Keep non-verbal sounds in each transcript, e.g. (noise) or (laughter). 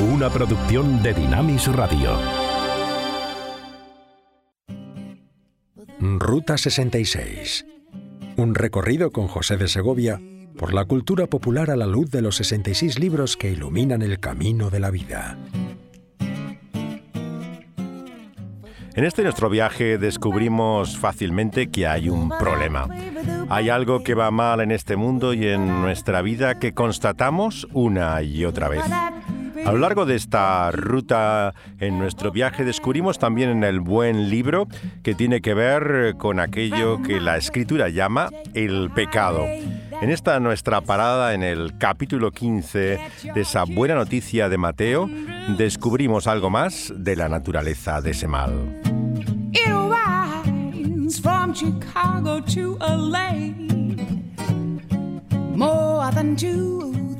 una producción de Dinamis Radio. Ruta 66. Un recorrido con José de Segovia por la cultura popular a la luz de los 66 libros que iluminan el camino de la vida. En este nuestro viaje descubrimos fácilmente que hay un problema. Hay algo que va mal en este mundo y en nuestra vida que constatamos una y otra vez. A lo largo de esta ruta en nuestro viaje descubrimos también en el buen libro que tiene que ver con aquello que la escritura llama el pecado. En esta nuestra parada en el capítulo 15 de esa buena noticia de Mateo, descubrimos algo más de la naturaleza de ese mal.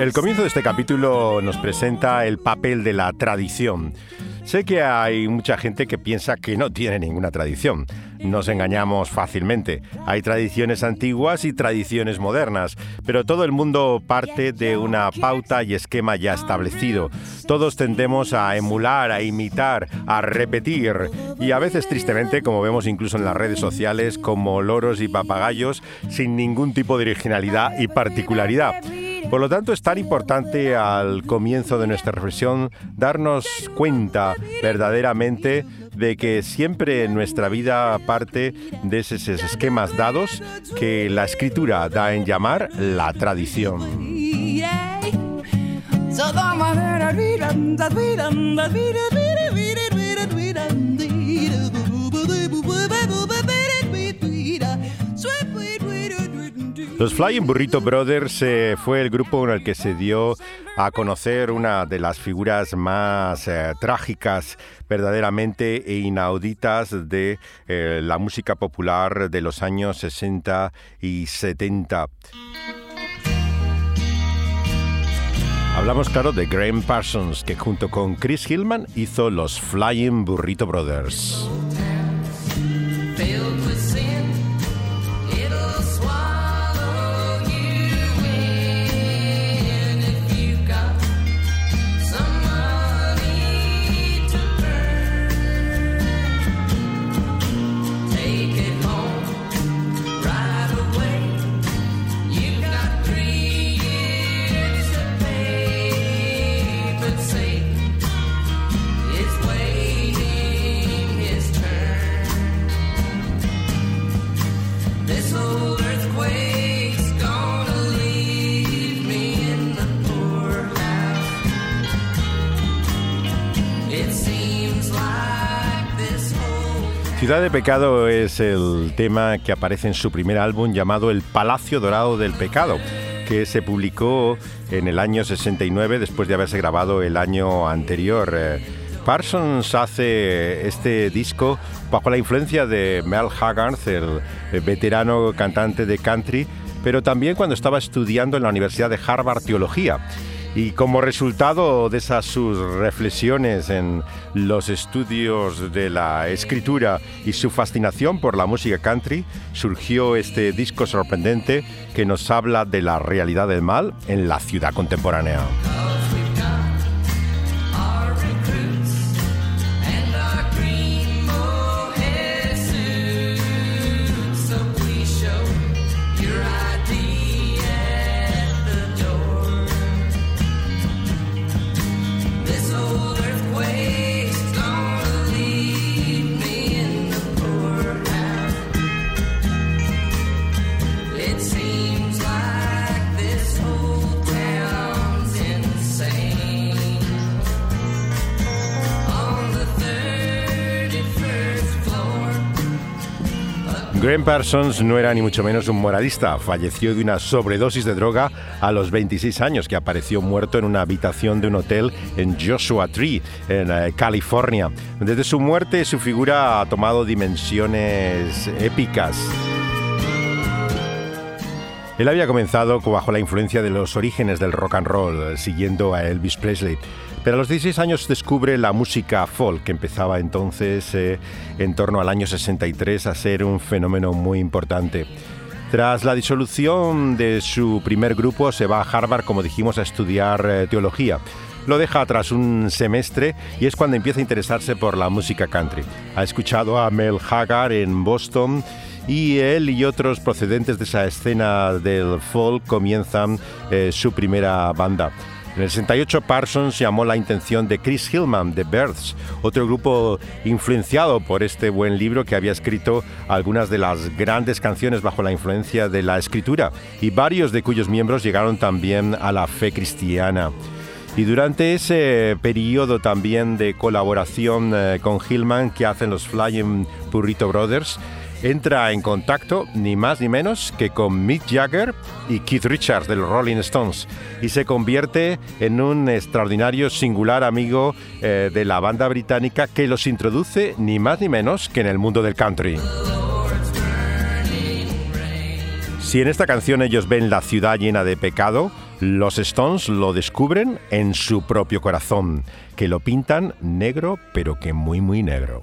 El comienzo de este capítulo nos presenta el papel de la tradición. Sé que hay mucha gente que piensa que no tiene ninguna tradición. Nos engañamos fácilmente. Hay tradiciones antiguas y tradiciones modernas, pero todo el mundo parte de una pauta y esquema ya establecido. Todos tendemos a emular, a imitar, a repetir y a veces tristemente, como vemos incluso en las redes sociales, como loros y papagayos, sin ningún tipo de originalidad y particularidad. Por lo tanto, es tan importante al comienzo de nuestra reflexión darnos cuenta verdaderamente de que siempre en nuestra vida parte de esos esquemas dados que la escritura da en llamar la tradición. Los Flying Burrito Brothers eh, fue el grupo en el que se dio a conocer una de las figuras más eh, trágicas, verdaderamente e inauditas de eh, la música popular de los años 60 y 70. Hablamos, claro, de Graham Parsons, que junto con Chris Hillman hizo los Flying Burrito Brothers. Ciudad de Pecado es el tema que aparece en su primer álbum llamado El Palacio Dorado del Pecado, que se publicó en el año 69 después de haberse grabado el año anterior. Eh, Parsons hace este disco bajo la influencia de Mel Haggard, el veterano cantante de country, pero también cuando estaba estudiando en la Universidad de Harvard Teología. Y como resultado de esas sus reflexiones en los estudios de la escritura y su fascinación por la música country, surgió este disco sorprendente que nos habla de la realidad del mal en la ciudad contemporánea. Graham Parsons no era ni mucho menos un moralista. Falleció de una sobredosis de droga a los 26 años, que apareció muerto en una habitación de un hotel en Joshua Tree, en eh, California. Desde su muerte, su figura ha tomado dimensiones épicas. Él había comenzado bajo la influencia de los orígenes del rock and roll, siguiendo a Elvis Presley. Pero a los 16 años descubre la música folk, que empezaba entonces eh, en torno al año 63 a ser un fenómeno muy importante. Tras la disolución de su primer grupo, se va a Harvard, como dijimos, a estudiar eh, teología. Lo deja tras un semestre y es cuando empieza a interesarse por la música country. Ha escuchado a Mel Haggard en Boston y él y otros procedentes de esa escena del folk comienzan eh, su primera banda. En el 68 Parsons llamó la intención de Chris Hillman de Births, otro grupo influenciado por este buen libro que había escrito algunas de las grandes canciones bajo la influencia de la escritura y varios de cuyos miembros llegaron también a la fe cristiana. Y durante ese periodo también de colaboración eh, con Hillman que hacen los Flying Burrito Brothers, entra en contacto ni más ni menos que con Mick Jagger y Keith Richards de los Rolling Stones y se convierte en un extraordinario, singular amigo eh, de la banda británica que los introduce ni más ni menos que en el mundo del country. Si en esta canción ellos ven la ciudad llena de pecado, los Stones lo descubren en su propio corazón, que lo pintan negro pero que muy muy negro.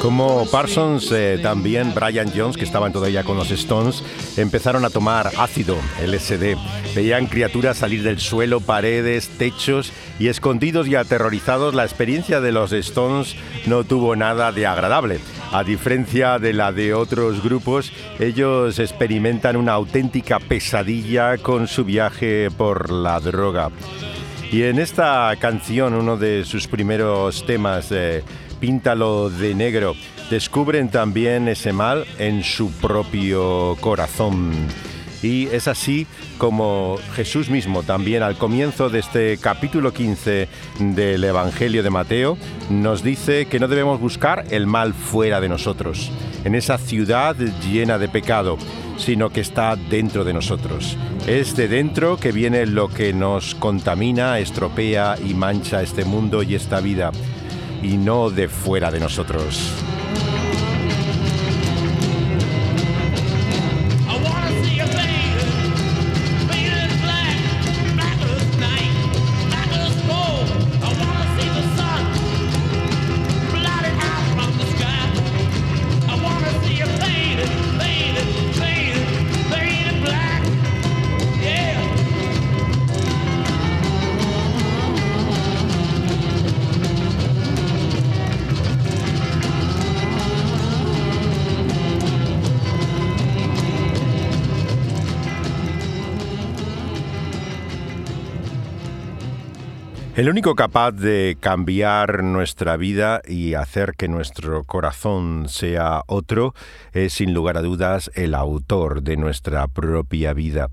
Como Parsons, eh, también Brian Jones, que estaban todavía con los Stones, empezaron a tomar ácido, LSD. Veían criaturas salir del suelo, paredes, techos y escondidos y aterrorizados, la experiencia de los Stones no tuvo nada de agradable. A diferencia de la de otros grupos, ellos experimentan una auténtica pesadilla con su viaje por la droga. Y en esta canción, uno de sus primeros temas, eh, Píntalo de negro, descubren también ese mal en su propio corazón. Y es así como Jesús mismo también al comienzo de este capítulo 15 del Evangelio de Mateo nos dice que no debemos buscar el mal fuera de nosotros, en esa ciudad llena de pecado, sino que está dentro de nosotros. Es de dentro que viene lo que nos contamina, estropea y mancha este mundo y esta vida y no de fuera de nosotros. El único capaz de cambiar nuestra vida y hacer que nuestro corazón sea otro es sin lugar a dudas el autor de nuestra propia vida.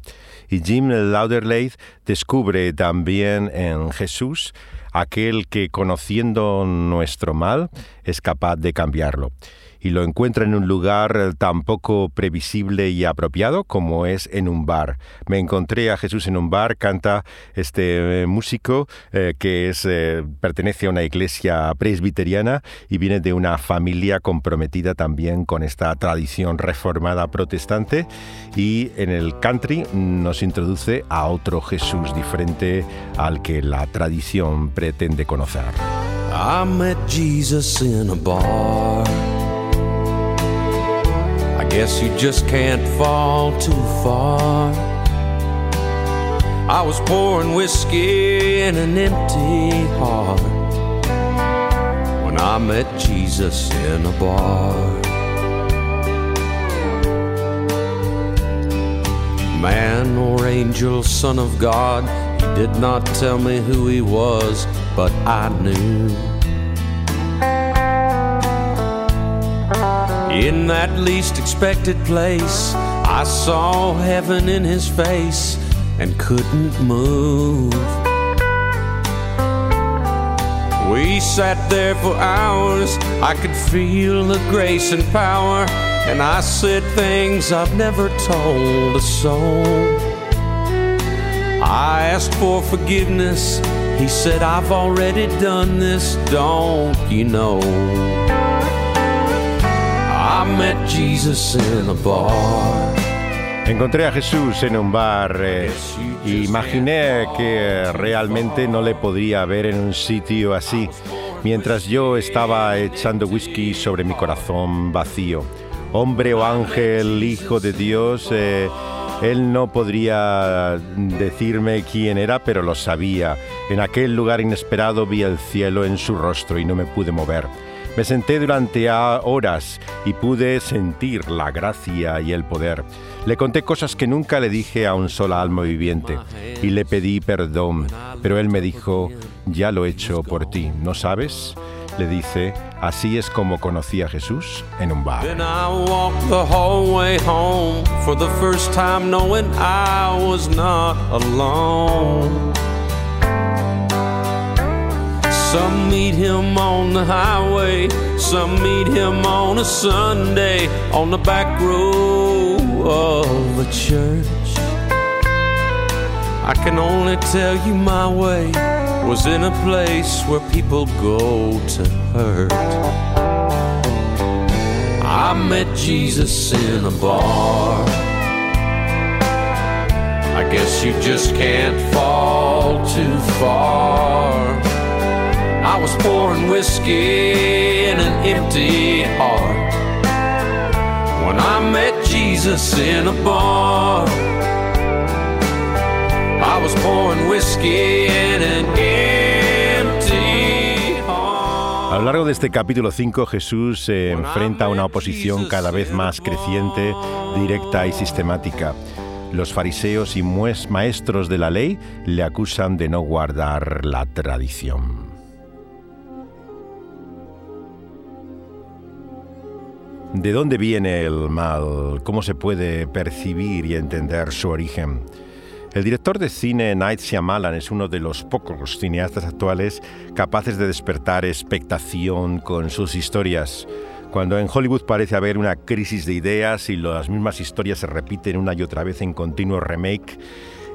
Y Jim Lauderleith descubre también en Jesús aquel que conociendo nuestro mal es capaz de cambiarlo y lo encuentra en un lugar tan poco previsible y apropiado como es en un bar. Me encontré a Jesús en un bar, canta este eh, músico eh, que es, eh, pertenece a una iglesia presbiteriana y viene de una familia comprometida también con esta tradición reformada protestante y en el country nos introduce a otro Jesús diferente al que la tradición pretende conocer. I met Jesus in a bar. Guess you just can't fall too far. I was pouring whiskey in an empty heart when I met Jesus in a bar. Man or angel, son of God, he did not tell me who he was, but I knew. In that least expected place, I saw heaven in his face and couldn't move. We sat there for hours, I could feel the grace and power, and I said things I've never told a soul. I asked for forgiveness, he said, I've already done this, don't you know? Encontré a Jesús en un bar. Eh, imaginé que realmente no le podría ver en un sitio así, mientras yo estaba echando whisky sobre mi corazón vacío. Hombre o ángel, hijo de Dios, eh, él no podría decirme quién era, pero lo sabía. En aquel lugar inesperado vi el cielo en su rostro y no me pude mover. Me senté durante horas y pude sentir la gracia y el poder. Le conté cosas que nunca le dije a un solo alma viviente y le pedí perdón, pero él me dijo, ya lo he hecho por ti, ¿no sabes? Le dice, así es como conocí a Jesús en un bar. Some meet him on the highway, some meet him on a Sunday on the back row of a church. I can only tell you my way was in a place where people go to hurt. I met Jesus in a bar. I guess you just can't fall too far. I was pouring whiskey in an empty heart when I met Jesus in a bar. I was pouring whiskey in an empty heart. A lo largo de este capítulo 5, Jesús se enfrenta a una oposición cada vez más creciente, directa y sistemática. Los fariseos y maestros de la ley le acusan de no guardar la tradición. ¿De dónde viene el mal? ¿Cómo se puede percibir y entender su origen? El director de cine Night Shyamalan es uno de los pocos cineastas actuales capaces de despertar expectación con sus historias. Cuando en Hollywood parece haber una crisis de ideas y las mismas historias se repiten una y otra vez en continuo remake,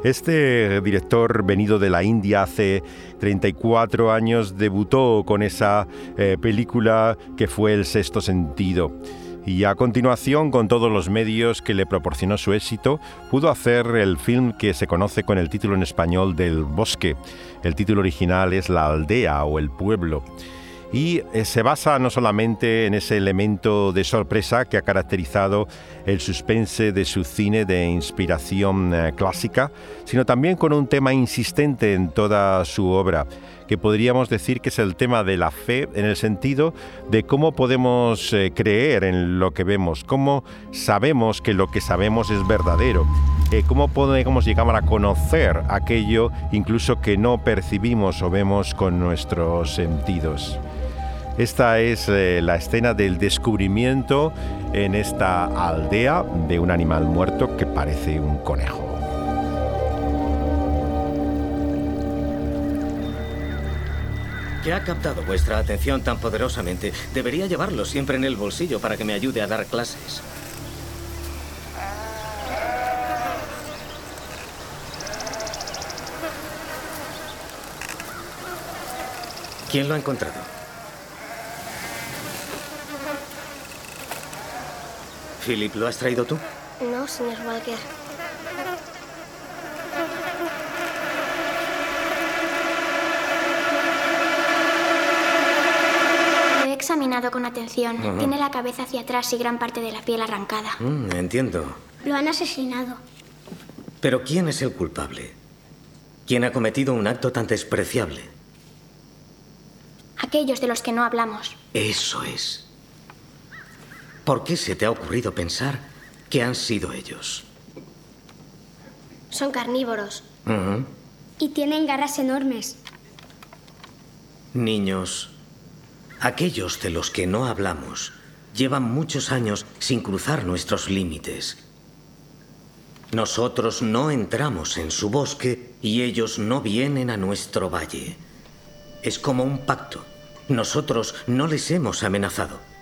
este director venido de la India hace 34 años debutó con esa eh, película que fue El sexto sentido y a continuación, con todos los medios que le proporcionó su éxito, pudo hacer el film que se conoce con el título en español del Bosque. El título original es La aldea o el pueblo y eh, se basa no solamente en ese elemento de sorpresa que ha caracterizado el suspense de su cine de inspiración eh, clásica, sino también con un tema insistente en toda su obra que podríamos decir que es el tema de la fe en el sentido de cómo podemos eh, creer en lo que vemos, cómo sabemos que lo que sabemos es verdadero. cómo podemos llegar a conocer aquello incluso que no percibimos o vemos con nuestros sentidos. Esta es eh, la escena del descubrimiento en esta aldea de un animal muerto que parece un conejo. ¿Qué ha captado vuestra atención tan poderosamente? Debería llevarlo siempre en el bolsillo para que me ayude a dar clases. ¿Quién lo ha encontrado? Philip, ¿lo has traído tú? No, señor Walker. Lo he examinado con atención. Tiene la cabeza hacia atrás y gran parte de la piel arrancada. Mm, entiendo. Lo han asesinado. Pero ¿quién es el culpable? ¿Quién ha cometido un acto tan despreciable? Aquellos de los que no hablamos. Eso es. ¿Por qué se te ha ocurrido pensar que han sido ellos? Son carnívoros. Y tienen garras enormes. Niños, aquellos de los que no hablamos llevan muchos años sin cruzar nuestros límites. Nosotros no entramos en su bosque y ellos no vienen a nuestro valle. Es como un pacto. Nosotros no les hemos amenazado.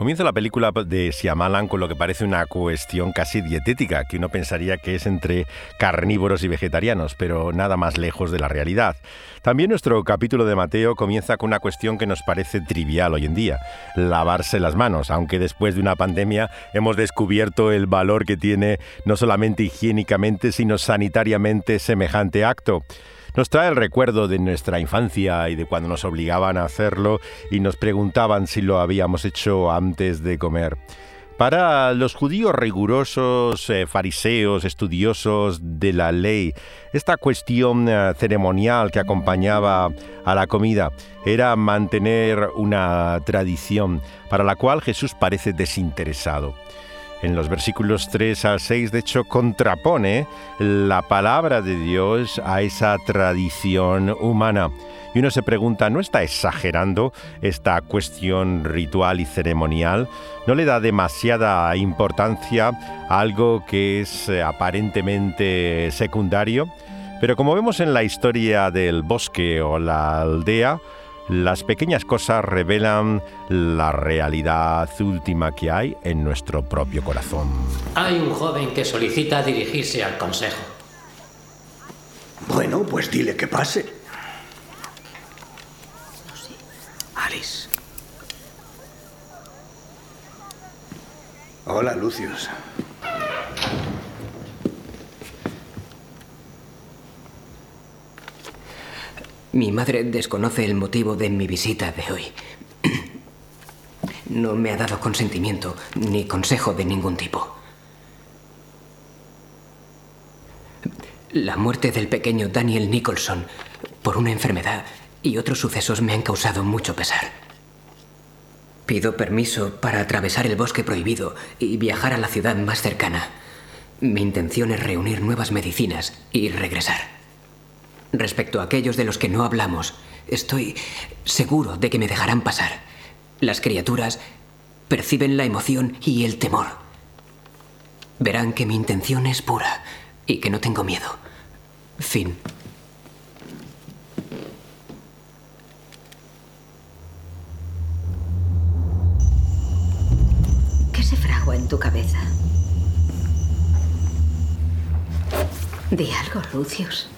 Comienza la película de Shyamalan con lo que parece una cuestión casi dietética, que uno pensaría que es entre carnívoros y vegetarianos, pero nada más lejos de la realidad. También nuestro capítulo de Mateo comienza con una cuestión que nos parece trivial hoy en día, lavarse las manos, aunque después de una pandemia hemos descubierto el valor que tiene no solamente higiénicamente, sino sanitariamente semejante acto. Nos trae el recuerdo de nuestra infancia y de cuando nos obligaban a hacerlo y nos preguntaban si lo habíamos hecho antes de comer. Para los judíos rigurosos, eh, fariseos, estudiosos de la ley, esta cuestión eh, ceremonial que acompañaba a la comida era mantener una tradición para la cual Jesús parece desinteresado en los versículos 3 al 6, de hecho, contrapone la palabra de Dios a esa tradición humana. Y uno se pregunta, ¿no está exagerando esta cuestión ritual y ceremonial? ¿No le da demasiada importancia a algo que es eh, aparentemente secundario? Pero como vemos en la historia del bosque o la aldea, las pequeñas cosas revelan la realidad última que hay en nuestro propio corazón. Hay un joven que solicita dirigirse al consejo. Bueno, pues dile que pase. Alice, Hola, Lucius. Mi madre desconoce el motivo de mi visita de hoy. (clears throat) No me ha dado consentimiento ni consejo de ningún tipo. La muerte del pequeño Daniel Nicholson por una enfermedad y otros sucesos me han causado mucho pesar. Pido permiso para atravesar el bosque prohibido y viajar a la ciudad más cercana. Mi intención es reunir nuevas medicinas y regresar. Respecto a aquellos de los que no hablamos, estoy seguro de que me dejarán pasar. Las criaturas perciben la emoción y el temor. Verán que mi intención es pura y que no tengo miedo. Fin. ¿Qué se fragua en tu cabeza? Di algo, Lucius.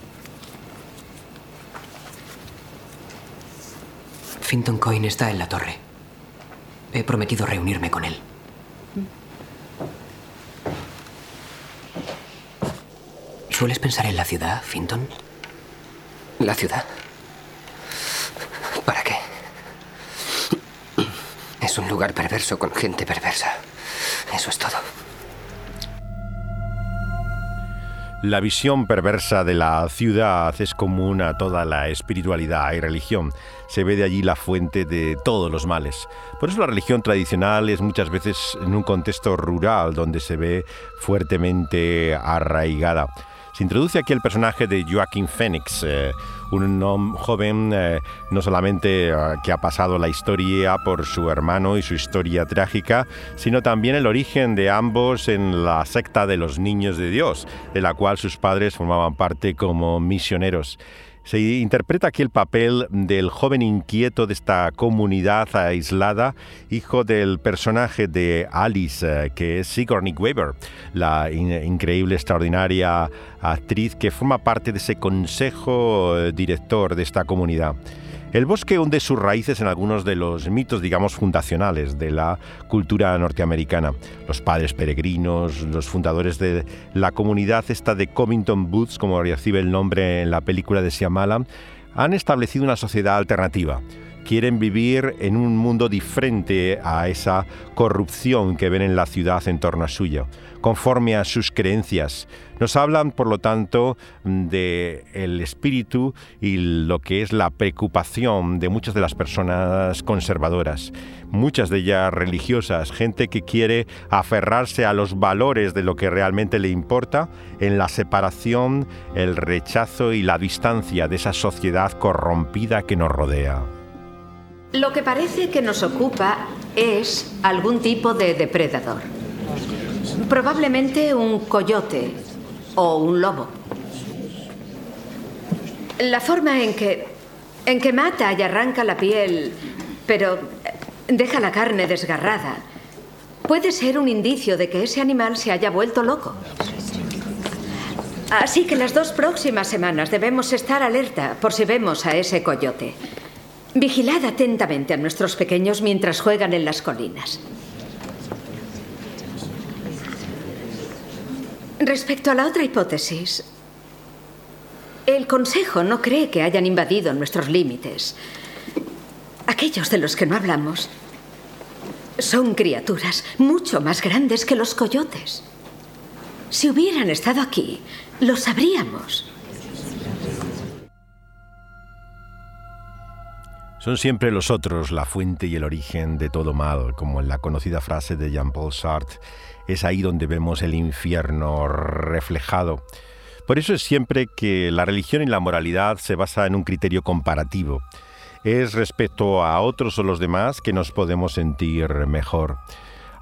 Finton Coin está en la torre. He prometido reunirme con él. ¿Sueles pensar en la ciudad, Finton? ¿La ciudad? ¿Para qué? Es un lugar perverso con gente perversa. Eso es todo. La visión perversa de la ciudad es común a toda la espiritualidad y religión. Se ve de allí la fuente de todos los males. Por eso la religión tradicional es muchas veces en un contexto rural donde se ve fuertemente arraigada. Se introduce aquí el personaje de Joaquín Phoenix, eh, un joven eh, no solamente eh, que ha pasado la historia por su hermano y su historia trágica, sino también el origen de ambos en la secta de los niños de Dios, de la cual sus padres formaban parte como misioneros. Se interpreta aquí el papel del joven inquieto de esta comunidad aislada, hijo del personaje de Alice, eh, que es Sigourney Weaver, la increíble, extraordinaria actriz que forma parte de ese consejo eh, director de esta comunidad. El bosque hunde sus raíces en algunos de los mitos, digamos, fundacionales de la cultura norteamericana. Los padres peregrinos, los fundadores de la comunidad esta de Covington Boots, como recibe el nombre en la película de Siamala, han establecido una sociedad alternativa quieren vivir en un mundo diferente a esa corrupción que ven en la ciudad en torno a suyo, conforme a sus creencias. Nos hablan, por lo tanto, de el espíritu y lo que es la preocupación de muchas de las personas conservadoras, muchas de ellas religiosas, gente que quiere aferrarse a los valores de lo que realmente le importa en la separación, el rechazo y la distancia de esa sociedad corrompida que nos rodea. Lo que parece que nos ocupa es algún tipo de depredador. Probablemente un coyote o un lobo. La forma en que en que mata y arranca la piel, pero deja la carne desgarrada, puede ser un indicio de que ese animal se haya vuelto loco. Así que las dos próximas semanas debemos estar alerta por si vemos a ese coyote. Vigilad atentamente a nuestros pequeños mientras juegan en las colinas. Respecto a la otra hipótesis, el Consejo no cree que hayan invadido nuestros límites. Aquellos de los que no hablamos son criaturas mucho más grandes que los coyotes. Si hubieran estado aquí, lo sabríamos. Son siempre los otros la fuente y el origen de todo mal, como en la conocida frase de Jean-Paul Sartre, es ahí donde vemos el infierno reflejado. Por eso es siempre que la religión y la moralidad se basa en un criterio comparativo. Es respecto a otros o los demás que nos podemos sentir mejor.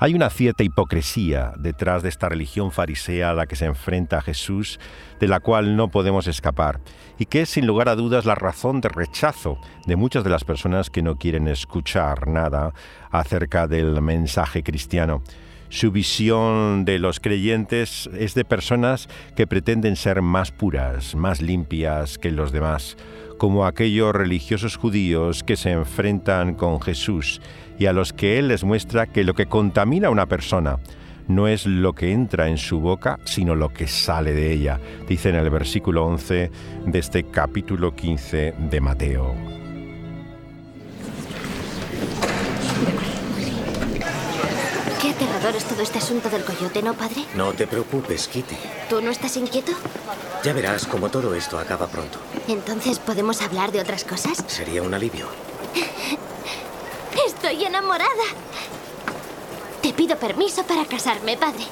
Hay una cierta hipocresía detrás de esta religión farisea a la que se enfrenta a Jesús, de la cual no podemos escapar, y que es sin lugar a dudas la razón de rechazo de muchas de las personas que no quieren escuchar nada acerca del mensaje cristiano. Su visión de los creyentes es de personas que pretenden ser más puras, más limpias que los demás, como aquellos religiosos judíos que se enfrentan con Jesús y a los que Él les muestra que lo que contamina a una persona no es lo que entra en su boca, sino lo que sale de ella, dice en el versículo 11 de este capítulo 15 de Mateo. Qué aterrador es todo este asunto del coyote, ¿no, padre? No te preocupes, Kitty. ¿Tú no estás inquieto? Ya verás cómo todo esto acaba pronto. Entonces, ¿podemos hablar de otras cosas? Sería un alivio. (laughs) Estoy enamorada. Te pido permiso para casarme, padre.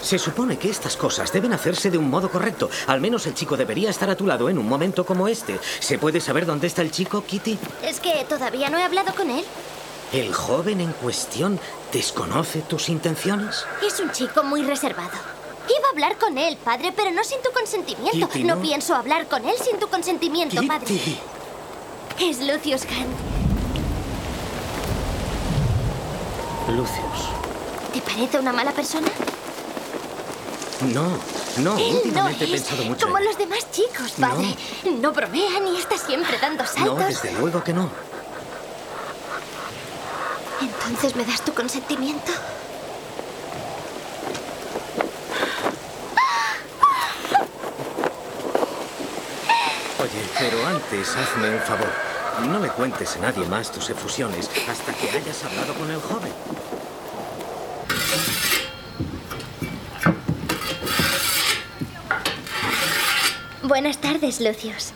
Se supone que estas cosas deben hacerse de un modo correcto. Al menos el chico debería estar a tu lado en un momento como este. ¿Se puede saber dónde está el chico, Kitty? Es que todavía no he hablado con él. ¿El joven en cuestión desconoce tus intenciones? Es un chico muy reservado. Iba a hablar con él, padre, pero no sin tu consentimiento. Kitty, no. no. pienso hablar con él sin tu consentimiento, padre. Kitty. Es Lucius Hunt. Lucius. ¿Te parece una mala persona? No, no, Él no últimamente he es pensado mucho. como en- los demás chicos, padre. No, bromea ni está siempre dando No, saltos. desde luego que no. Entonces me das tu consentimiento. Oye, pero antes hazme un favor. No le cuentes a nadie más tus efusiones hasta que hayas hablado con el joven. Buenas tardes, Lucius.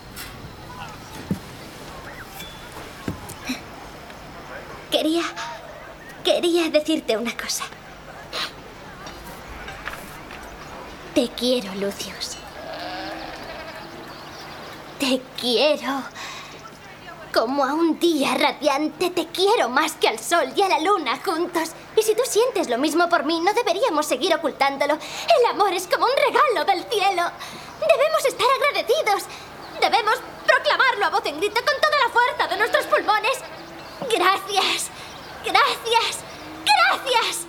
Quería... Quería decirte una cosa. Te quiero, Lucius. Te quiero. Como a un día radiante, te quiero más que al sol y a la luna juntos. Y si tú sientes lo mismo por mí, no deberíamos seguir ocultándolo. El amor es como un regalo del cielo. Debemos estar agradecidos. Debemos proclamarlo a voz en grito con toda la fuerza de nuestros pulmones. Gracias. Gracias. Gracias.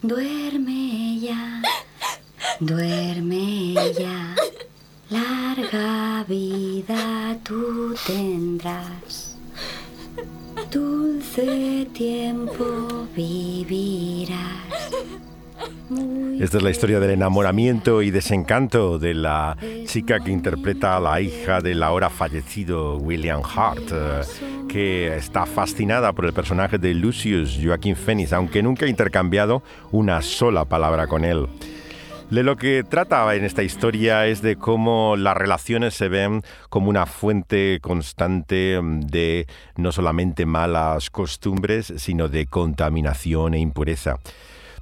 Duerme ya, duerme ya, larga vida tú tendrás. Dulce tiempo vivirás. Esta es la historia del enamoramiento y desencanto de la chica que interpreta a la hija del ahora fallecido William Hart, eh, que está fascinada por el personaje de Lucius Joaquin Phoenix, aunque nunca ha intercambiado una sola palabra con él. De lo que trata en esta historia es de cómo las relaciones se ven como una fuente constante de no solamente malas costumbres, sino de contaminación e impureza.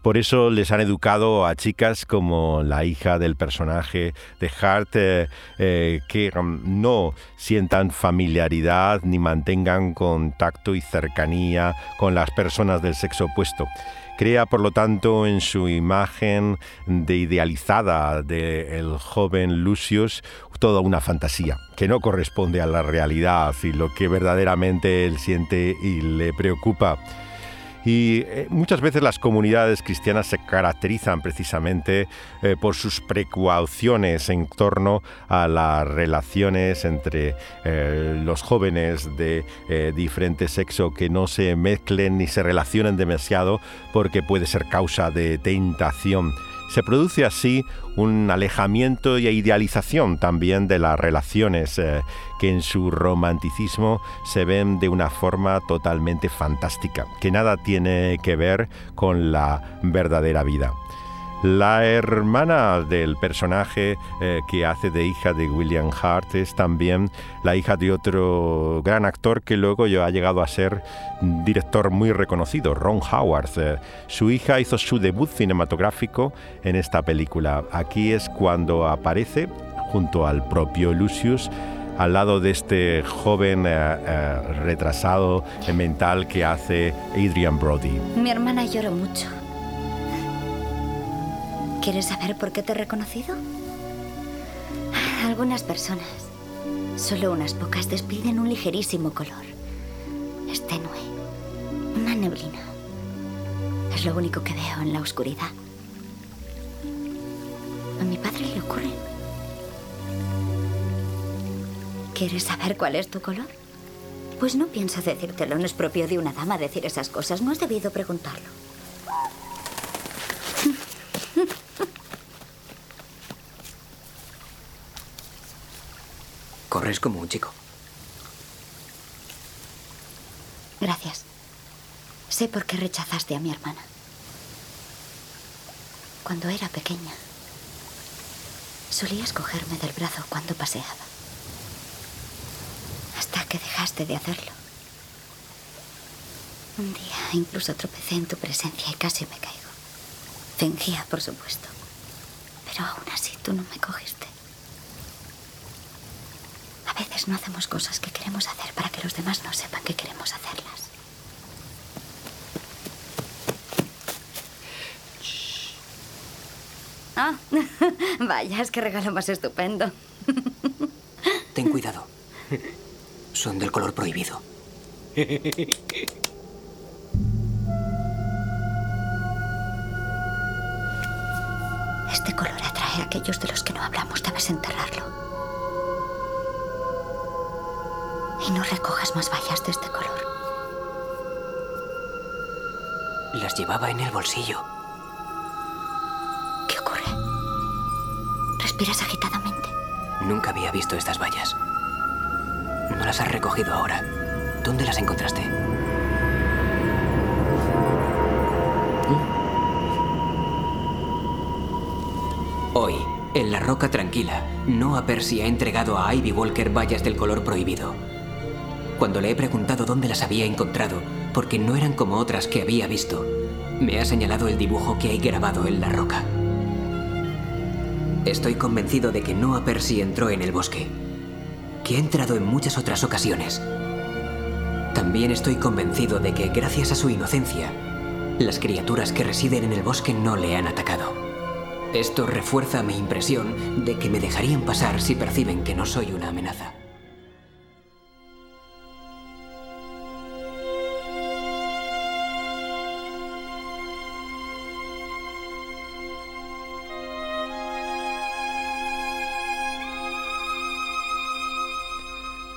Por eso les han educado a chicas como la hija del personaje de Hart, eh, eh, que um, no sientan familiaridad ni mantengan contacto y cercanía con las personas del sexo opuesto. Crea, por lo tanto, en su imagen de idealizada del joven Lucius toda una fantasía que no corresponde a la realidad y lo que verdaderamente él siente y le preocupa. Y eh, muchas veces las comunidades cristianas se caracterizan precisamente eh, por sus precauciones en torno a las relaciones entre eh, los jóvenes de diferente sexo que no se mezclen ni se relacionen demasiado porque puede ser causa de tentación. Se produce así un alejamiento y idealización también de las relaciones eh, que en su romanticismo se ven de una forma totalmente fantástica, que nada tiene que ver con la verdadera vida. La hermana del personaje eh, que hace de hija de William Hart es también la hija de otro gran actor que luego ha llegado a ser director muy reconocido, Ron Howard. Eh, su hija hizo su debut cinematográfico en esta película. Aquí es cuando aparece junto al propio Lucius al lado de este joven eh, retrasado mental que hace Adrian Brody. Mi hermana lloró mucho. ¿Quieres saber por qué te he reconocido? Algunas personas, solo unas pocas, despiden un ligerísimo color. Es tenue, una neblina. Es lo único que veo en la oscuridad. A mi padre le ocurre. ¿Quieres saber cuál es tu color? Pues no pienso decírtelo, no es propio de una dama decir esas cosas, no has debido preguntarlo. Corres como un chico. Gracias. Sé por qué rechazaste a mi hermana. Cuando era pequeña, solías cogerme del brazo cuando paseaba. Hasta que dejaste de hacerlo. Un día incluso tropecé en tu presencia y casi me caigo. Fingía, por supuesto. Pero aún así tú no me cogiste. A veces no hacemos cosas que queremos hacer para que los demás no sepan que queremos hacerlas. Ah, (laughs) vaya, es que regalo más estupendo. (laughs) Ten cuidado. Son del color prohibido. Este color atrae a aquellos de los que no hablamos. Debes enterrarlo. Y no recojas más vallas de este color. Las llevaba en el bolsillo. ¿Qué ocurre? ¿Respiras agitadamente? Nunca había visto estas vallas. No las has recogido ahora. ¿Dónde las encontraste? Hoy, en la roca tranquila, Noah Percy ha entregado a Ivy Walker vallas del color prohibido. Cuando le he preguntado dónde las había encontrado, porque no eran como otras que había visto, me ha señalado el dibujo que hay grabado en la roca. Estoy convencido de que Noah Percy entró en el bosque, que ha entrado en muchas otras ocasiones. También estoy convencido de que gracias a su inocencia, las criaturas que residen en el bosque no le han atacado. Esto refuerza mi impresión de que me dejarían pasar si perciben que no soy una amenaza.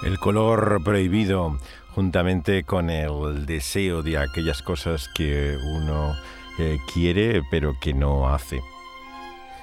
El color prohibido juntamente con el deseo de aquellas cosas que uno eh, quiere pero que no hace.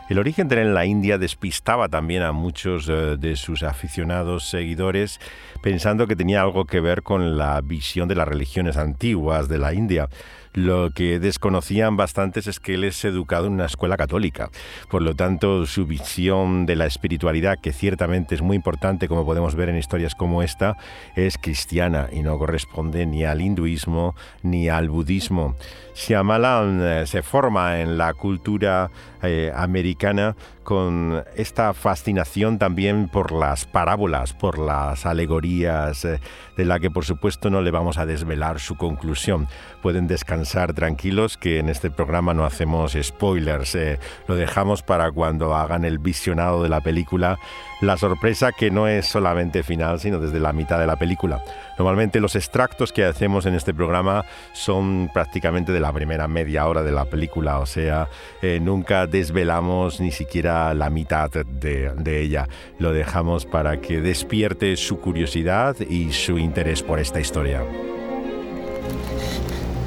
El origen de la India despistaba también a muchos eh, de sus aficionados seguidores pensando que tenía algo que ver con la visión de las religiones antiguas de la India. Lo que desconocían bastantes es que él es educado en una escuela católica. Por lo tanto, su visión de la espiritualidad, que ciertamente es muy importante, como podemos ver en historias como esta, es cristiana y no corresponde ni al hinduismo ni al budismo. Shyamalan eh, se forma en la cultura eh, americana con esta fascinación también por las parábolas, por las alegorías, eh, de la que por supuesto no le vamos a desvelar su conclusión. Pueden descansar tranquilos que en este programa no hacemos spoilers, eh, lo dejamos para cuando hagan el visionado de la película, la sorpresa que no es solamente final, sino desde la mitad de la película. Normalmente los extractos que hacemos en este programa son prácticamente de la primera media hora de la película, o sea, eh, nunca desvelamos ni siquiera la mitad de, de ella. Lo dejamos para que despierte su curiosidad y su interés por esta historia.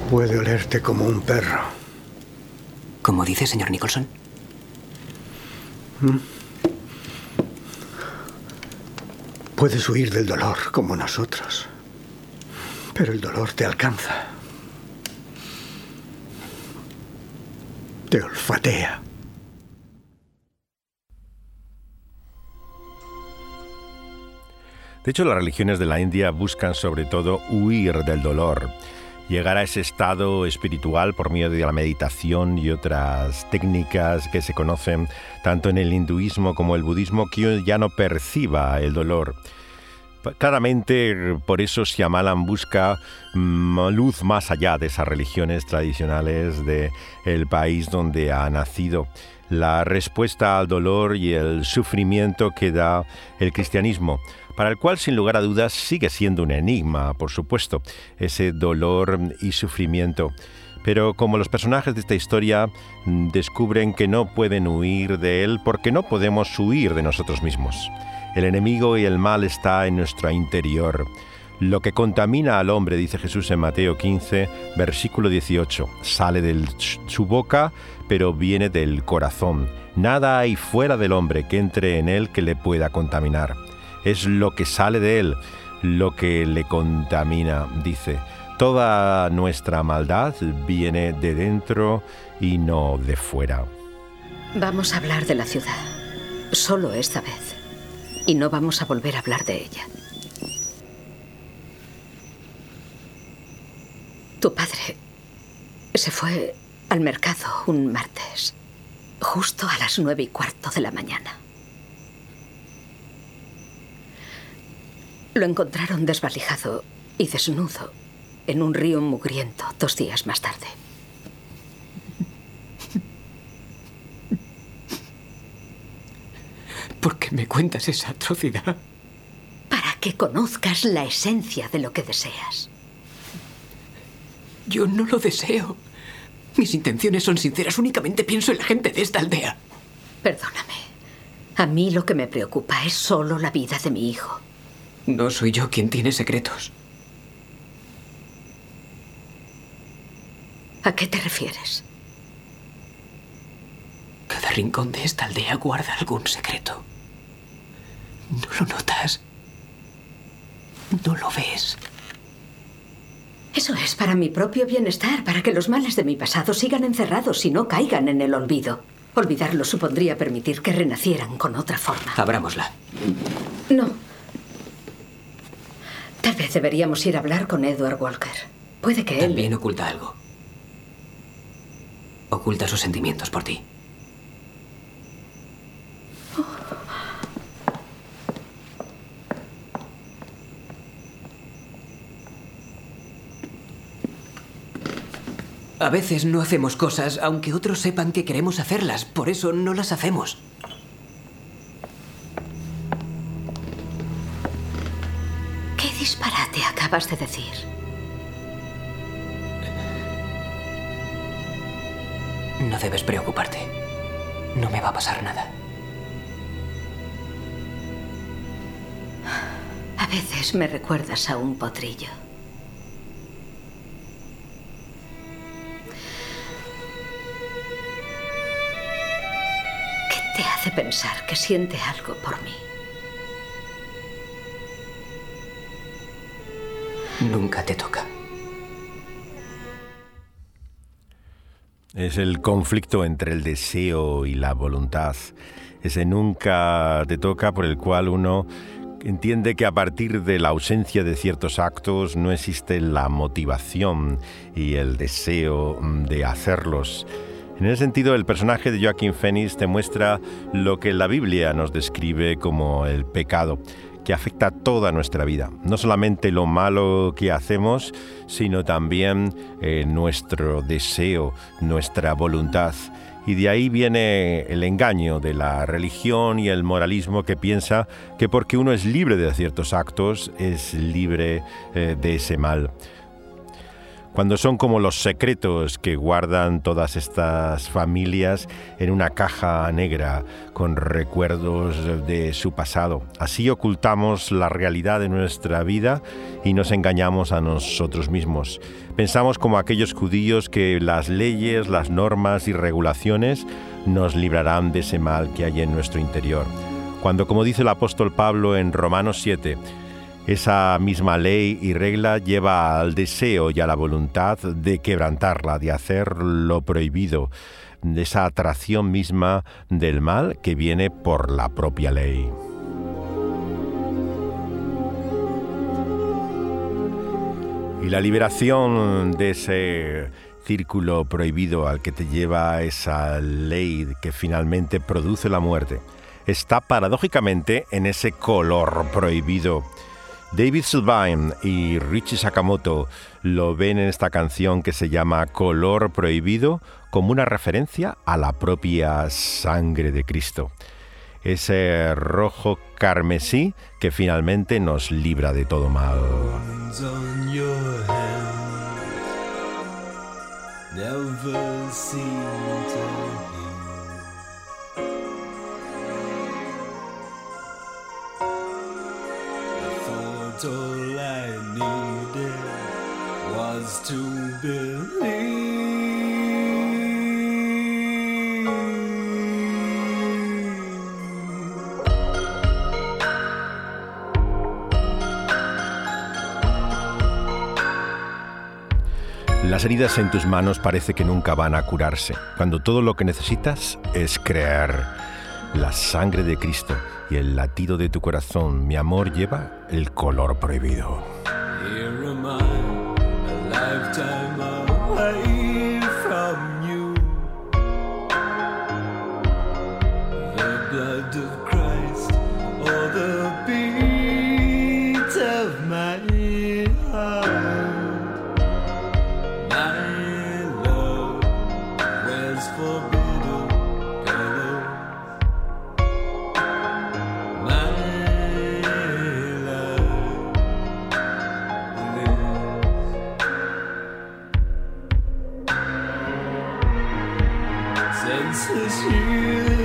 Puede olerte como un perro. ¿Cómo dice, señor Nicholson? ¿Mm? Puedes huir del dolor como nosotros, pero el dolor te alcanza. Te olfatea. De hecho, las religiones de la India buscan sobre todo huir del dolor, llegar a ese estado espiritual por medio de la meditación y otras técnicas que se conocen tanto en el hinduismo como el budismo, que ya no perciba el dolor. Claramente, por eso Shyamalan busca mm, luz más allá de esas religiones tradicionales del país donde ha nacido. La respuesta al dolor y el sufrimiento que da el cristianismo para el cual sin lugar a dudas sigue siendo un enigma, por supuesto, ese dolor y sufrimiento. Pero como los personajes de esta historia mm, descubren que no pueden huir de él porque no podemos huir de nosotros mismos. El enemigo y el mal está en nuestro interior. Lo que contamina al hombre, dice Jesús en Mateo 15, versículo 18, sale de su boca, pero viene del corazón. Nada hay fuera del hombre que entre en él que le pueda contaminar es lo que sale de él, lo que le contamina, dice. Toda nuestra maldad viene de dentro y no de fuera. Vamos a hablar de la ciudad, solo esta vez. Y no vamos a volver a hablar de ella. Tu padre se fue al mercado un martes, justo a las nueve y cuarto de la mañana. Lo encontraron desvalijado y desnudo en un río mugriento dos días más tarde. ¿Por qué me cuentas esa atrocidad? Para que conozcas la esencia de lo que deseas. Yo no lo deseo. Mis intenciones son sinceras. Únicamente pienso en la gente de esta aldea. Perdóname. A mí lo que me preocupa es solo la vida de mi hijo. No soy yo quien tiene secretos. ¿A qué te refieres? Cada rincón de esta aldea guarda algún secreto. ¿No lo notas? ¿No lo ves? Eso es para mi propio bienestar, para que los males de mi pasado sigan encerrados y no caigan en el olvido. Olvidarlo supondría permitir que renacieran con otra forma. Abrámosla. No. Tal vez deberíamos ir a hablar con Edward Walker. Puede que él... También oculta algo. Oculta sus sentimientos por ti. A veces no hacemos cosas aunque otros sepan que queremos hacerlas. Por eso no las hacemos. ¿Qué disparate acabas de decir? No debes preocuparte. No me va a pasar nada. A veces me recuerdas a un potrillo. Hace pensar que siente algo por mí? Nunca te toca. Es el conflicto entre el deseo y la voluntad. Ese nunca te toca por el cual uno entiende que a partir de la ausencia de ciertos actos no existe la motivación y el deseo de hacerlos. En ese sentido, el personaje de Joaquín Phoenix te muestra lo que la Biblia nos describe como el pecado que afecta toda nuestra vida. No solamente lo malo que hacemos, sino también eh, nuestro deseo, nuestra voluntad. Y de ahí viene el engaño de la religión y el moralismo que piensa que porque uno es libre de ciertos actos, es libre eh, de ese mal cuando son como los secretos que guardan todas estas familias en una caja negra con recuerdos de su pasado. Así ocultamos la realidad de nuestra vida y nos engañamos a nosotros mismos. Pensamos como aquellos judíos que las leyes, las normas y regulaciones nos librarán de ese mal que hay en nuestro interior. Cuando, como dice el apóstol Pablo en Romanos 7, esa misma ley y regla lleva al deseo y a la voluntad de quebrantarla, de hacer lo prohibido, de esa atracción misma del mal que viene por la propia ley. Y la liberación de ese círculo prohibido al que te lleva esa ley que finalmente produce la muerte está paradójicamente en ese color prohibido David Sylvain y Richie Sakamoto lo ven en esta canción que se llama Color Prohibido como una referencia a la propia sangre de Cristo. Ese rojo carmesí que finalmente nos libra de todo mal. All I needed was to. Las heridas en tus manos parece que nunca van a curarse, cuando todo lo que necesitas es creer. La sangre de Cristo y el latido de tu corazón, mi amor, lleva el color prohibido. 此去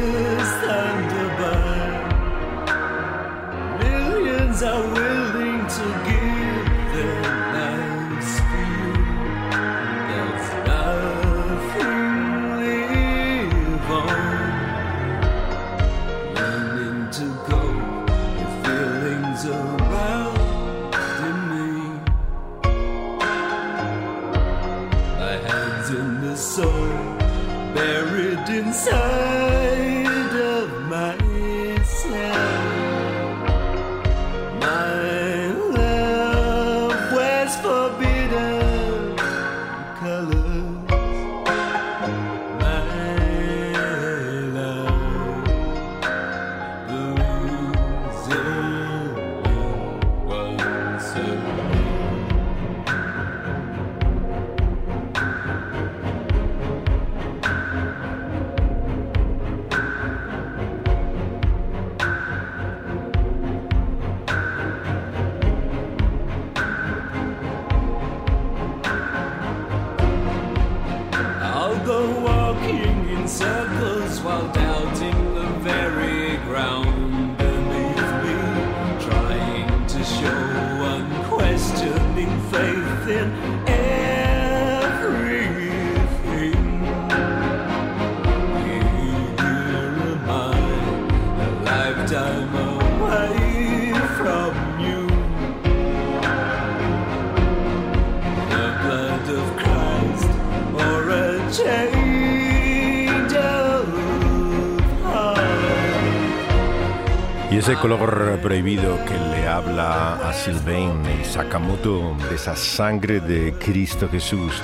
Y ese color prohibido que le habla a Sylvain y Sakamoto de esa sangre de Cristo Jesús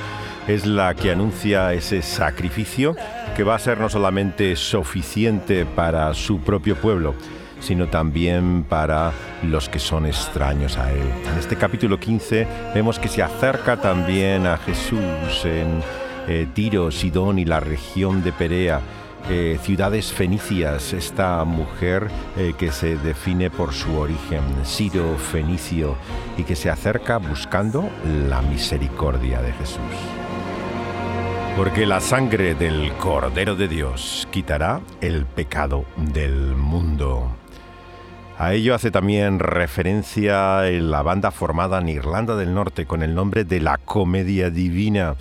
es la que anuncia ese sacrificio que va a ser no solamente suficiente para su propio pueblo, sino también para los que son extraños a él. En este capítulo 15 vemos que se acerca también a Jesús en eh, Tiro, Sidón y la región de Perea eh, ciudades fenicias, esta mujer eh, que se define por su origen, Siro fenicio, y que se acerca buscando la misericordia de Jesús. Porque la sangre del Cordero de Dios quitará el pecado del mundo. A ello hace también referencia en la banda formada en Irlanda del Norte con el nombre de la Comedia Divina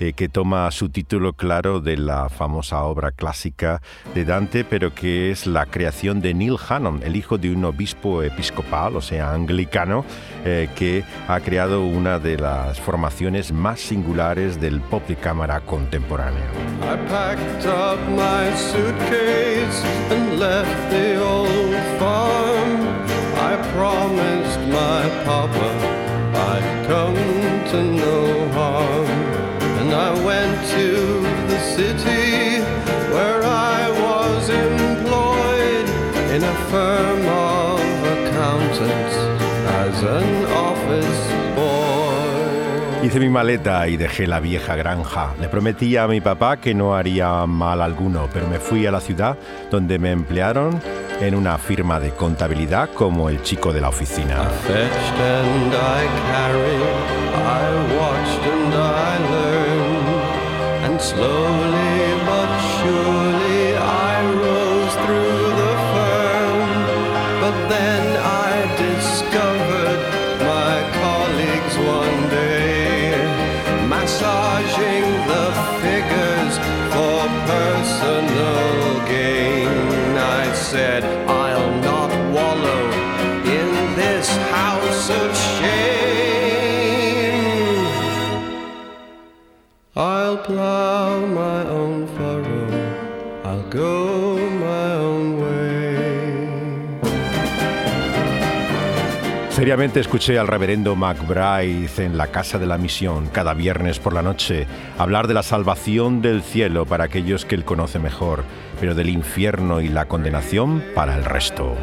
eh, que toma su título claro de la famosa obra clásica de Dante, pero que es la creación de Neil Hannon, el hijo de un obispo episcopal, o sea, anglicano, eh, que ha creado una de las formaciones más singulares del pop de cámara contemporáneo. I promised my papa I'd come Hice mi maleta y dejé la vieja granja. Le prometí a mi papá que no haría mal alguno, pero me fui a la ciudad donde me emplearon en una firma de contabilidad como el chico de la oficina. I Seriamente escuché al reverendo McBride en la Casa de la Misión cada viernes por la noche hablar de la salvación del cielo para aquellos que él conoce mejor, pero del infierno y la condenación para el resto.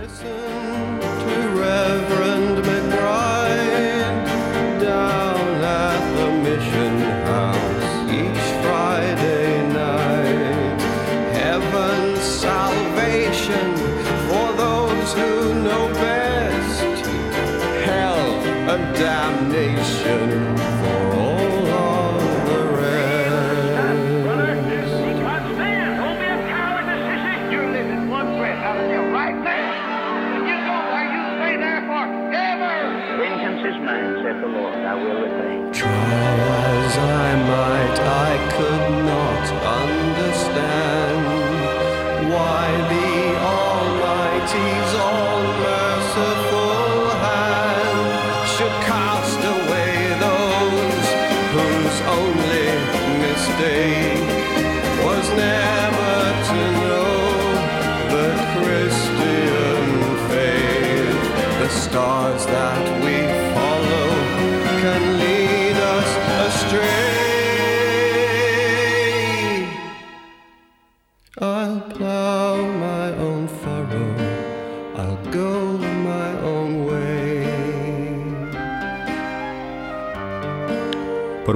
Almighty's all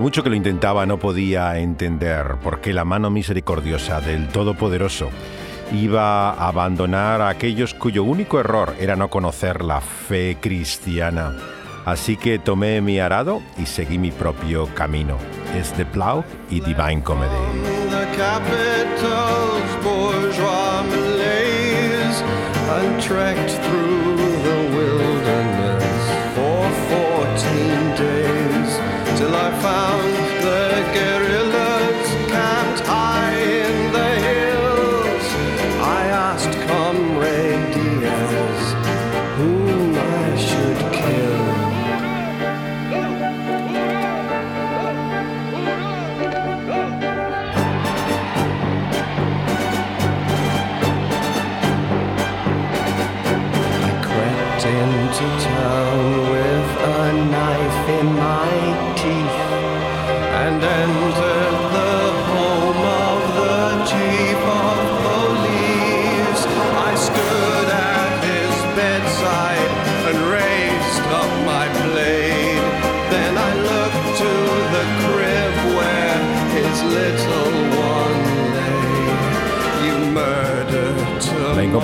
mucho que lo intentaba no podía entender por qué la mano misericordiosa del Todopoderoso iba a abandonar a aquellos cuyo único error era no conocer la fe cristiana. Así que tomé mi arado y seguí mi propio camino. Es The Plow y Divine Comedy. Found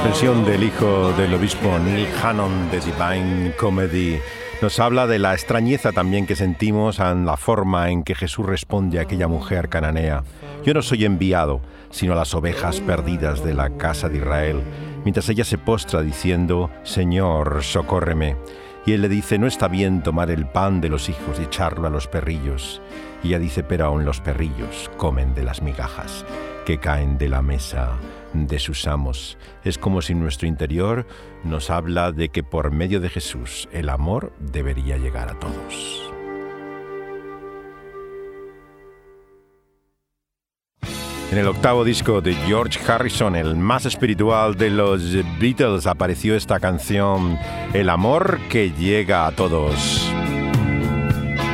del hijo del obispo Neil Hannon de Divine Comedy nos habla de la extrañeza también que sentimos en la forma en que Jesús responde a aquella mujer cananea. Yo no soy enviado, sino a las ovejas perdidas de la casa de Israel, mientras ella se postra diciendo, Señor, socórreme. Y él le dice, no está bien tomar el pan de los hijos y echarlo a los perrillos. Y ella dice, pero aún los perrillos comen de las migajas que caen de la mesa de sus amos. Es como si nuestro interior nos habla de que por medio de Jesús el amor debería llegar a todos. En el octavo disco de George Harrison, el más espiritual de los Beatles, apareció esta canción, El amor que llega a todos.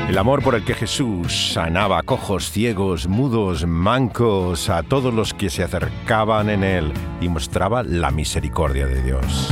El amor por el que Jesús sanaba cojos, ciegos, mudos, mancos, a todos los que se acercaban en él y mostraba la misericordia de Dios.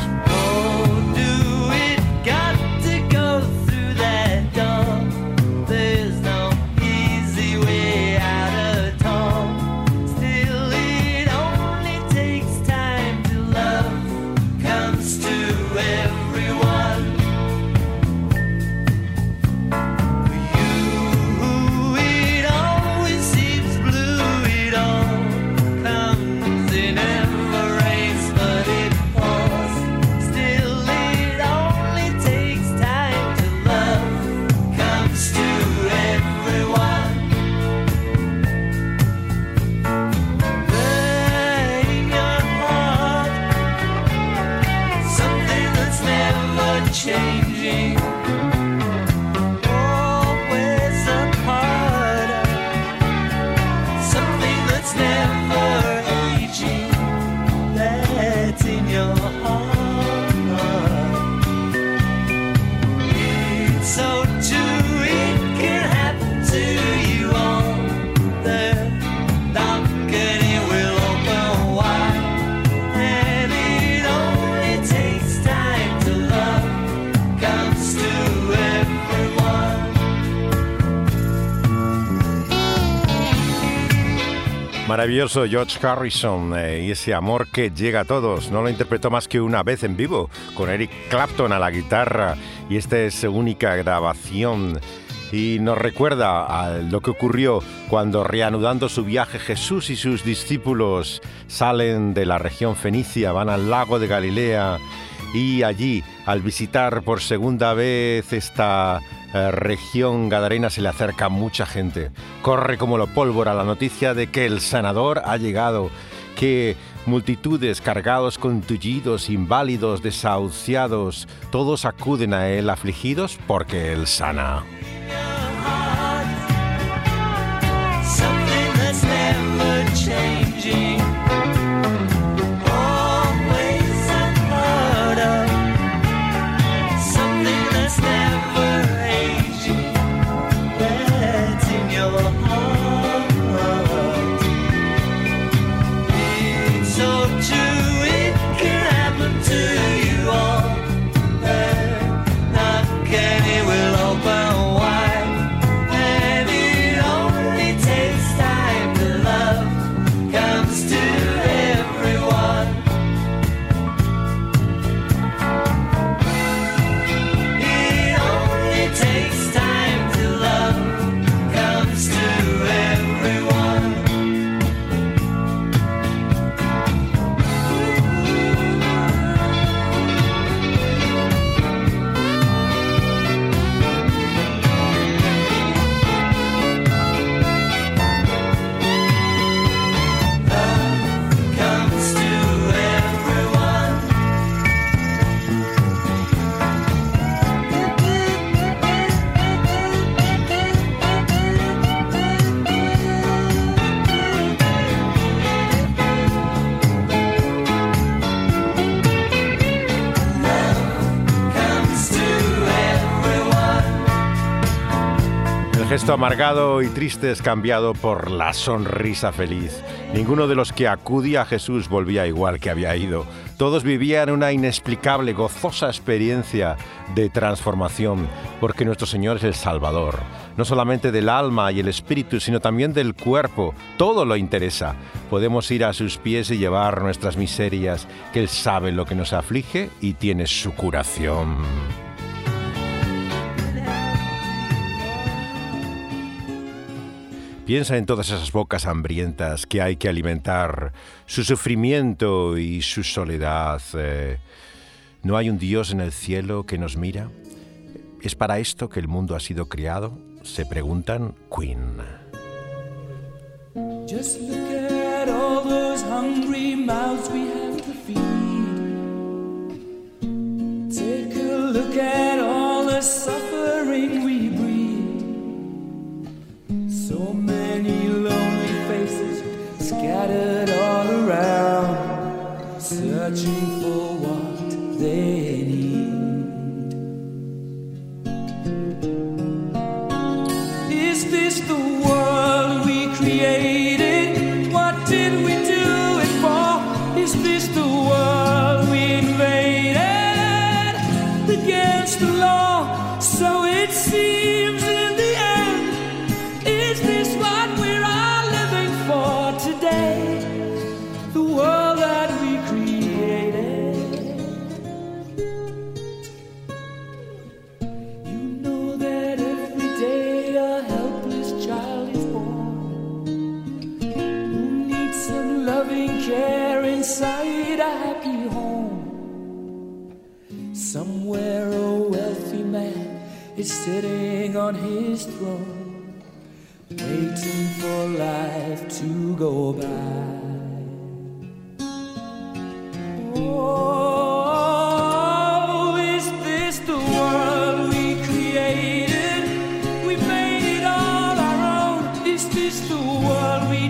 Maravilloso George Harrison eh, y ese amor que llega a todos. No lo interpretó más que una vez en vivo con Eric Clapton a la guitarra y esta es su única grabación. Y nos recuerda lo que ocurrió cuando reanudando su viaje Jesús y sus discípulos salen de la región fenicia, van al lago de Galilea y allí al visitar por segunda vez esta eh, región gadarena se le acerca mucha gente. Corre como lo pólvora la noticia de que el sanador ha llegado, que multitudes cargados con tullidos, inválidos, desahuciados, todos acuden a él afligidos porque él sana. Amargado y triste es cambiado por la sonrisa feliz. Ninguno de los que acudía a Jesús volvía igual que había ido. Todos vivían una inexplicable, gozosa experiencia de transformación, porque nuestro Señor es el Salvador, no solamente del alma y el espíritu, sino también del cuerpo. Todo lo interesa. Podemos ir a sus pies y llevar nuestras miserias, que Él sabe lo que nos aflige y tiene su curación. Piensa en todas esas bocas hambrientas que hay que alimentar, su sufrimiento y su soledad. Eh, ¿No hay un Dios en el cielo que nos mira? ¿Es para esto que el mundo ha sido creado? Se preguntan Queen. Just look at all those hungry mouths we have to feed. Take a look at all the suffering we 情。Sitting on his throne, waiting for life to go by. Oh, is this the world we created? We made it all our own. Is this the world we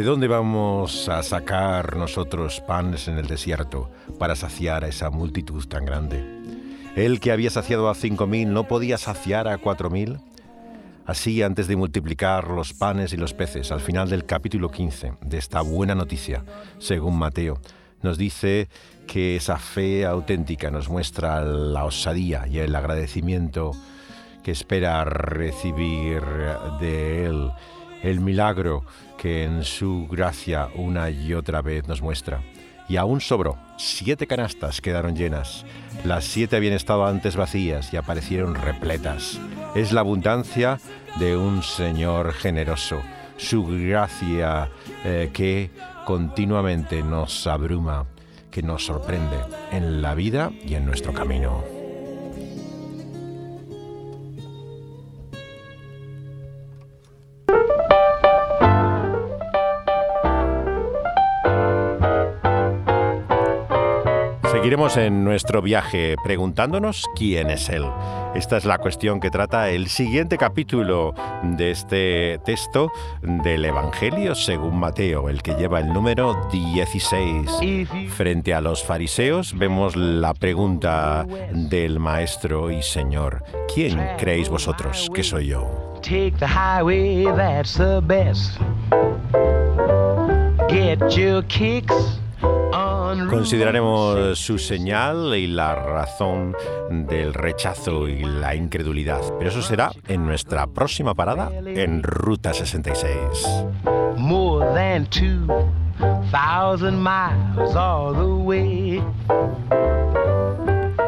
¿De dónde vamos a sacar nosotros panes en el desierto para saciar a esa multitud tan grande? Él que había saciado a cinco mil no podía saciar a cuatro mil. Así, antes de multiplicar los panes y los peces, al final del capítulo 15 de esta buena noticia, según Mateo, nos dice que esa fe auténtica nos muestra la osadía y el agradecimiento que espera recibir de Él, el milagro que en su gracia una y otra vez nos muestra. Y aún sobró, siete canastas quedaron llenas, las siete habían estado antes vacías y aparecieron repletas. Es la abundancia de un Señor generoso, su gracia eh, que continuamente nos abruma, que nos sorprende en la vida y en nuestro camino. Seguiremos en nuestro viaje preguntándonos quién es Él. Esta es la cuestión que trata el siguiente capítulo de este texto del Evangelio según Mateo, el que lleva el número 16. Frente a los fariseos vemos la pregunta del Maestro y Señor, ¿quién creéis vosotros que soy yo? Get your kicks Consideraremos su señal y la razón del rechazo y la incredulidad, pero eso será en nuestra próxima parada en Ruta 66. more than two thousand miles all the way.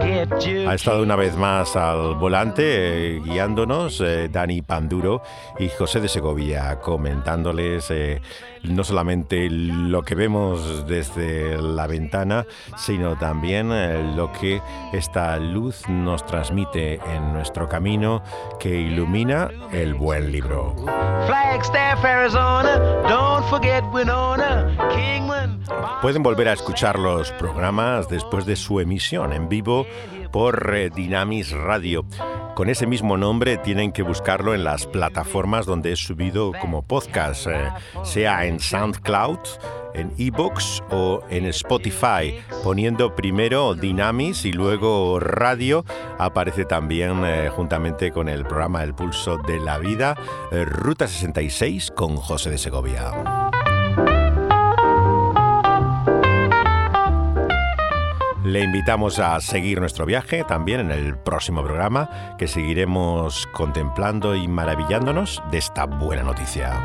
Ha estado una vez más al volante eh, guiándonos eh, Dani Panduro y José de Segovia comentándoles eh, no solamente lo que vemos desde la ventana, sino también lo que esta luz nos transmite en nuestro camino que ilumina el buen libro. Pueden volver a escuchar los programas después de su emisión en vivo por Dynamis Radio. Con ese mismo nombre tienen que buscarlo en las plataformas donde es subido como podcast, eh, sea en SoundCloud, en ebooks o en Spotify. Poniendo primero Dynamis y luego radio, aparece también eh, juntamente con el programa El Pulso de la Vida, eh, Ruta 66 con José de Segovia. Le invitamos a seguir nuestro viaje también en el próximo programa, que seguiremos contemplando y maravillándonos de esta buena noticia.